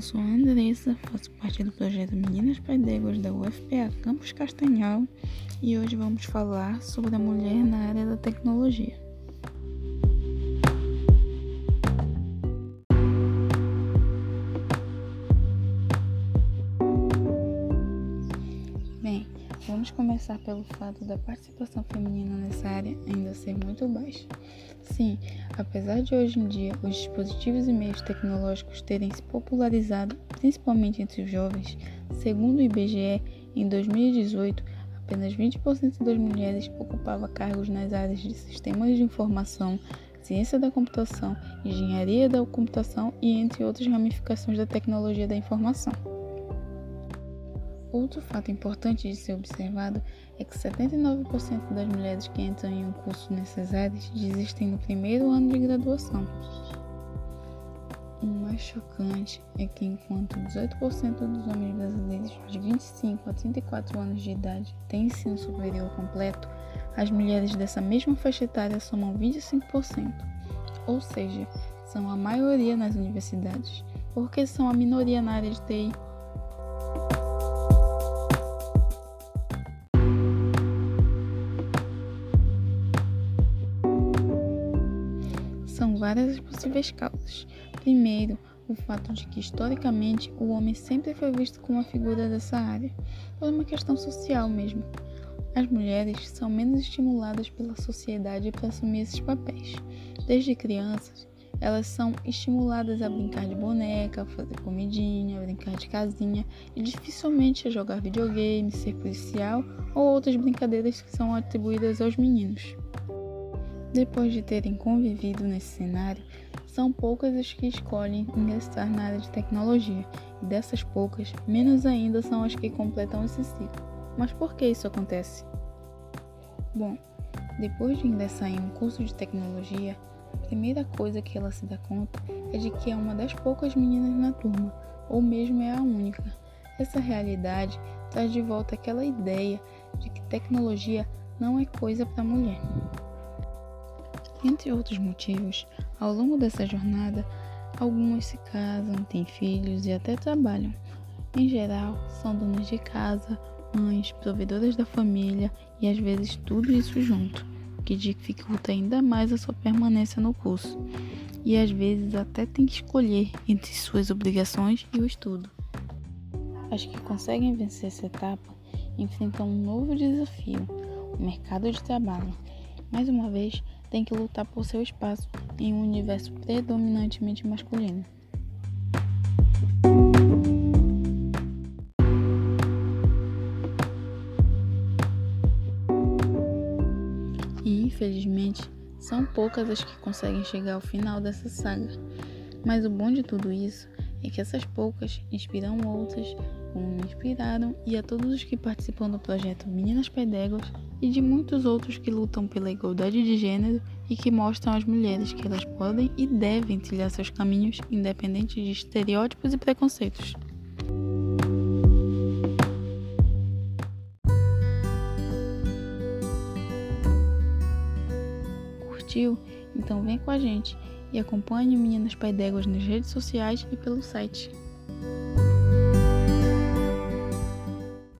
Eu sou a Andressa, faço parte do projeto Meninas Pedéguas da UFPA Campus Castanhal e hoje vamos falar sobre a mulher na área da tecnologia. Vamos começar pelo fato da participação feminina nessa área ainda ser muito baixa. Sim, apesar de hoje em dia os dispositivos e meios tecnológicos terem se popularizado, principalmente entre os jovens, segundo o IBGE, em 2018, apenas 20% das mulheres ocupava cargos nas áreas de sistemas de informação, ciência da computação, engenharia da computação e entre outras ramificações da tecnologia da informação. Outro fato importante de ser observado é que 79% das mulheres que entram em um curso nessas áreas desistem no primeiro ano de graduação. O mais chocante é que, enquanto 18% dos homens brasileiros de 25 a 34 anos de idade têm ensino superior completo, as mulheres dessa mesma faixa etária somam 25%, ou seja, são a maioria nas universidades, porque são a minoria na área de TI. Várias as possíveis causas. Primeiro, o fato de que historicamente o homem sempre foi visto como a figura dessa área, por uma questão social mesmo. As mulheres são menos estimuladas pela sociedade para assumir esses papéis. Desde crianças, elas são estimuladas a brincar de boneca, fazer comidinha, brincar de casinha e dificilmente a jogar videogame, ser policial ou outras brincadeiras que são atribuídas aos meninos. Depois de terem convivido nesse cenário, são poucas as que escolhem ingressar na área de tecnologia, e dessas poucas, menos ainda são as que completam esse ciclo. Mas por que isso acontece? Bom, depois de ingressar em um curso de tecnologia, a primeira coisa que ela se dá conta é de que é uma das poucas meninas na turma, ou mesmo é a única. Essa realidade traz de volta aquela ideia de que tecnologia não é coisa para mulher. Entre outros motivos, ao longo dessa jornada, algumas se casam, têm filhos e até trabalham. Em geral, são donas de casa, mães, provedoras da família e às vezes tudo isso junto, que dificulta ainda mais a sua permanência no curso. E às vezes até tem que escolher entre suas obrigações e o estudo. As que conseguem vencer essa etapa enfrentam um novo desafio, o mercado de trabalho. Mais uma vez, tem que lutar por seu espaço em um universo predominantemente masculino. E infelizmente, são poucas as que conseguem chegar ao final dessa saga. Mas o bom de tudo isso é que essas poucas inspiram outras, como me inspiraram, e a todos os que participam do projeto Meninas Pedéguas e de muitos outros que lutam pela igualdade de gênero e que mostram às mulheres que elas podem e devem trilhar seus caminhos independente de estereótipos e preconceitos. Curtiu? Então vem com a gente e acompanhe Meninas Pai Déguas nas redes sociais e pelo site.